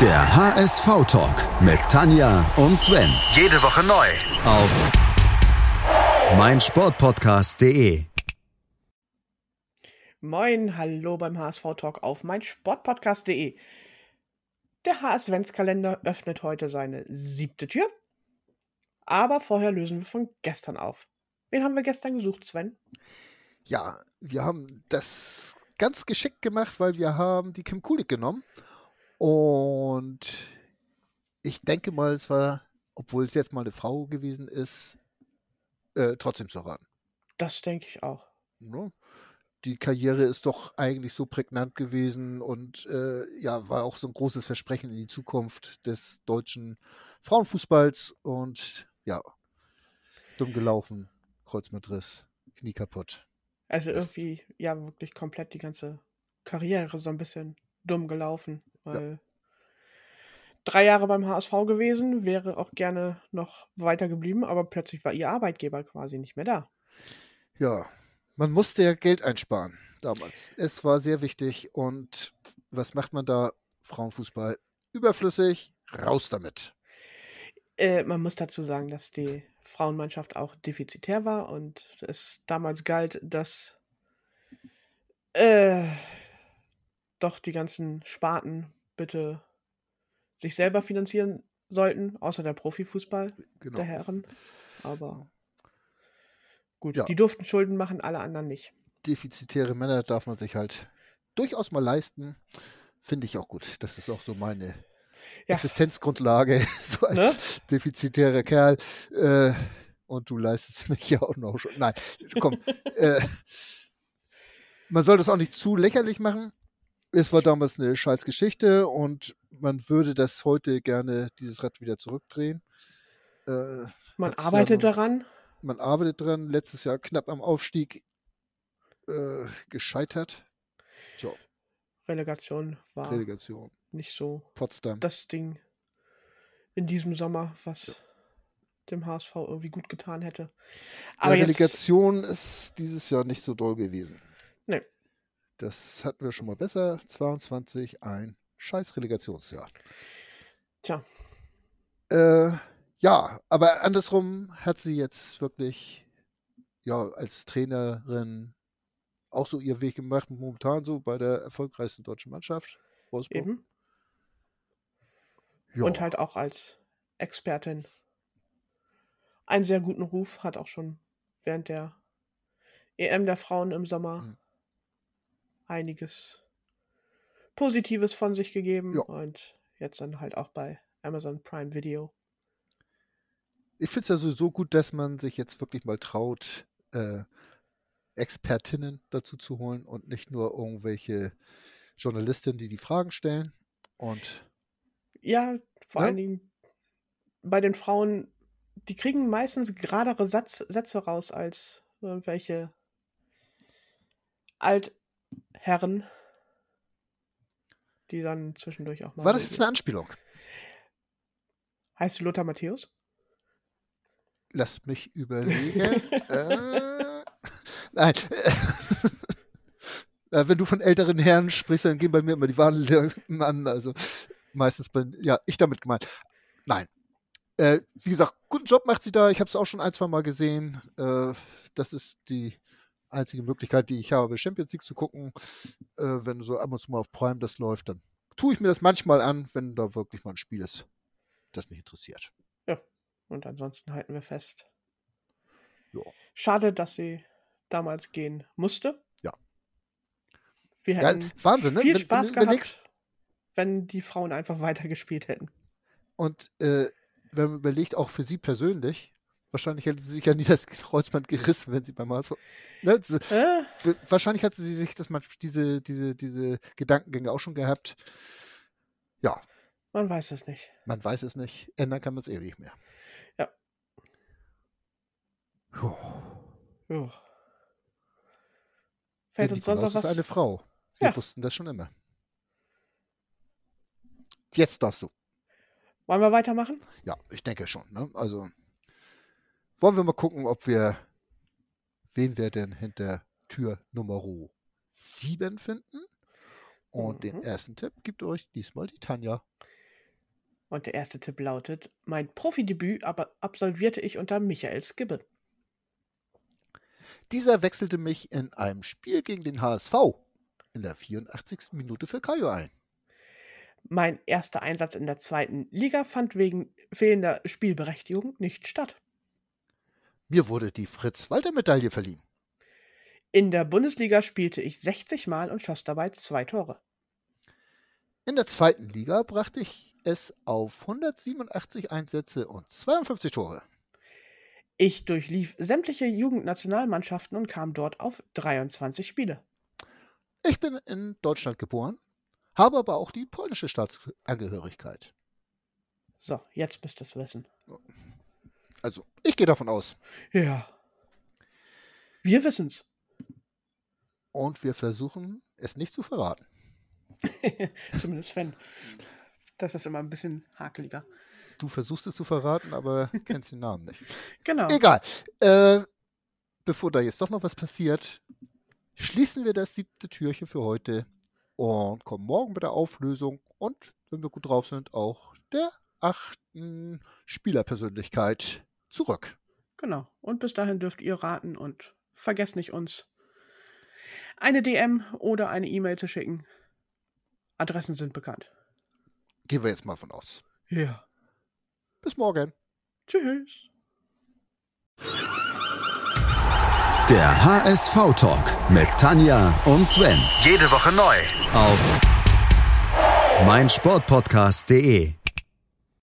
Der HSV-Talk mit Tanja und Sven. Jede Woche neu. Auf meinsportpodcast.de. Moin, hallo beim HSV-Talk auf meinsportpodcast.de. Der HS-Ventskalender öffnet heute seine siebte Tür. Aber vorher lösen wir von gestern auf. Wen haben wir gestern gesucht, Sven? Ja, wir haben das ganz geschickt gemacht, weil wir haben die Kim Kulik genommen. Und ich denke mal, es war, obwohl es jetzt mal eine Frau gewesen ist, äh, trotzdem zu erraten. Das denke ich auch. Ne? Die Karriere ist doch eigentlich so prägnant gewesen und äh, ja, war auch so ein großes Versprechen in die Zukunft des deutschen Frauenfußballs und ja, dumm gelaufen, Kreuzbandriss, Knie kaputt. Also irgendwie, ja, wirklich komplett die ganze Karriere so ein bisschen dumm gelaufen, weil ja. drei Jahre beim HSV gewesen, wäre auch gerne noch weiter geblieben, aber plötzlich war ihr Arbeitgeber quasi nicht mehr da. Ja, man musste ja Geld einsparen damals. Es war sehr wichtig und was macht man da? Frauenfußball überflüssig, raus damit. Äh, man muss dazu sagen, dass die Frauenmannschaft auch defizitär war und es damals galt, dass äh, doch die ganzen Sparten bitte sich selber finanzieren sollten, außer der Profifußball genau. der Herren. Aber gut, ja. die durften Schulden machen, alle anderen nicht. Defizitäre Männer darf man sich halt durchaus mal leisten. Finde ich auch gut. Das ist auch so meine ja. Existenzgrundlage, so als ne? defizitärer Kerl. Äh, und du leistest mich ja auch noch schon. Nein, komm. äh, man soll das auch nicht zu lächerlich machen es war damals eine scheiß Geschichte und man würde das heute gerne, dieses Rad wieder zurückdrehen. Äh, man arbeitet ja noch, daran. Man arbeitet daran. Letztes Jahr knapp am Aufstieg äh, gescheitert. So. Relegation war Relegation. nicht so Potsdam. das Ding in diesem Sommer, was ja. dem HSV irgendwie gut getan hätte. Aber ja, Relegation ist dieses Jahr nicht so doll gewesen. Nee. Das hatten wir schon mal besser. 22, ein scheiß Relegationsjahr. Tja. Äh, ja, aber andersrum hat sie jetzt wirklich ja als Trainerin auch so ihr Weg gemacht, momentan so bei der erfolgreichsten deutschen Mannschaft. Wolfsburg. Eben. Ja. Und halt auch als Expertin einen sehr guten Ruf, hat auch schon während der EM der Frauen im Sommer mhm einiges Positives von sich gegeben ja. und jetzt dann halt auch bei Amazon Prime Video. Ich finde es ja sowieso gut, dass man sich jetzt wirklich mal traut, äh, Expertinnen dazu zu holen und nicht nur irgendwelche Journalistinnen, die die Fragen stellen. Und ja, vor ja? allen Dingen bei den Frauen, die kriegen meistens geradere Satz, Sätze raus als irgendwelche alt Herren, die dann zwischendurch auch mal. War das jetzt eine Anspielung? Heißt du Lothar Matthäus? Lass mich überlegen. äh, nein. äh, wenn du von älteren Herren sprichst, dann gehen bei mir immer die Warnungen an. Also meistens bin ja ich damit gemeint. Nein. Äh, wie gesagt, guten Job macht sie da. Ich habe es auch schon ein, zwei Mal gesehen. Äh, das ist die einzige Möglichkeit, die ich habe, Champions League zu gucken. Äh, wenn so ab und zu mal auf Prime das läuft, dann tue ich mir das manchmal an, wenn da wirklich mal ein Spiel ist, das mich interessiert. Ja, und ansonsten halten wir fest. Ja. Schade, dass sie damals gehen musste. Ja. Wir hätten ja, Wahnsinn, ne? viel Spaß wenn, wenn, gehabt, wenn die Frauen einfach weitergespielt hätten. Und äh, wenn man überlegt, auch für sie persönlich, Wahrscheinlich hätte sie sich ja nie das Kreuzband gerissen, wenn sie beim HSV. Ne? Äh? Wahrscheinlich hat sie sich das mal, diese, diese, diese Gedankengänge auch schon gehabt. Ja. Man weiß es nicht. Man weiß es nicht. Ändern kann man es eh nicht mehr. Ja. Puh. Jo. Fällt uns sonst noch was? ist eine Frau. Wir ja. wussten das schon immer. Jetzt darfst du. Wollen wir weitermachen? Ja, ich denke schon. Ne? Also. Wollen wir mal gucken, ob wir, wen wir denn hinter Tür Nummer 7 finden? Und mhm. den ersten Tipp gibt euch diesmal die Tanja. Und der erste Tipp lautet: Mein Profidebüt aber absolvierte ich unter Michael Skibbe. Dieser wechselte mich in einem Spiel gegen den HSV in der 84. Minute für Kajo ein. Mein erster Einsatz in der zweiten Liga fand wegen fehlender Spielberechtigung nicht statt. Mir wurde die Fritz-Walter-Medaille verliehen. In der Bundesliga spielte ich 60 Mal und schoss dabei zwei Tore. In der zweiten Liga brachte ich es auf 187 Einsätze und 52 Tore. Ich durchlief sämtliche Jugendnationalmannschaften und kam dort auf 23 Spiele. Ich bin in Deutschland geboren, habe aber auch die polnische Staatsangehörigkeit. So, jetzt müsst ihr es wissen. Also, ich gehe davon aus. Ja. Wir wissen's. Und wir versuchen, es nicht zu verraten. Zumindest Sven. Das ist immer ein bisschen hakeliger. Du versuchst es zu verraten, aber kennst den Namen nicht. Genau. Egal. Äh, bevor da jetzt doch noch was passiert, schließen wir das siebte Türchen für heute und kommen morgen mit der Auflösung und, wenn wir gut drauf sind, auch der achten Spielerpersönlichkeit zurück. Genau. Und bis dahin dürft ihr raten und vergesst nicht uns eine DM oder eine E-Mail zu schicken. Adressen sind bekannt. Gehen wir jetzt mal von aus. Ja. Bis morgen. Tschüss. Der HSV-Talk mit Tanja und Sven. Jede Woche neu. Auf meinsportpodcast.de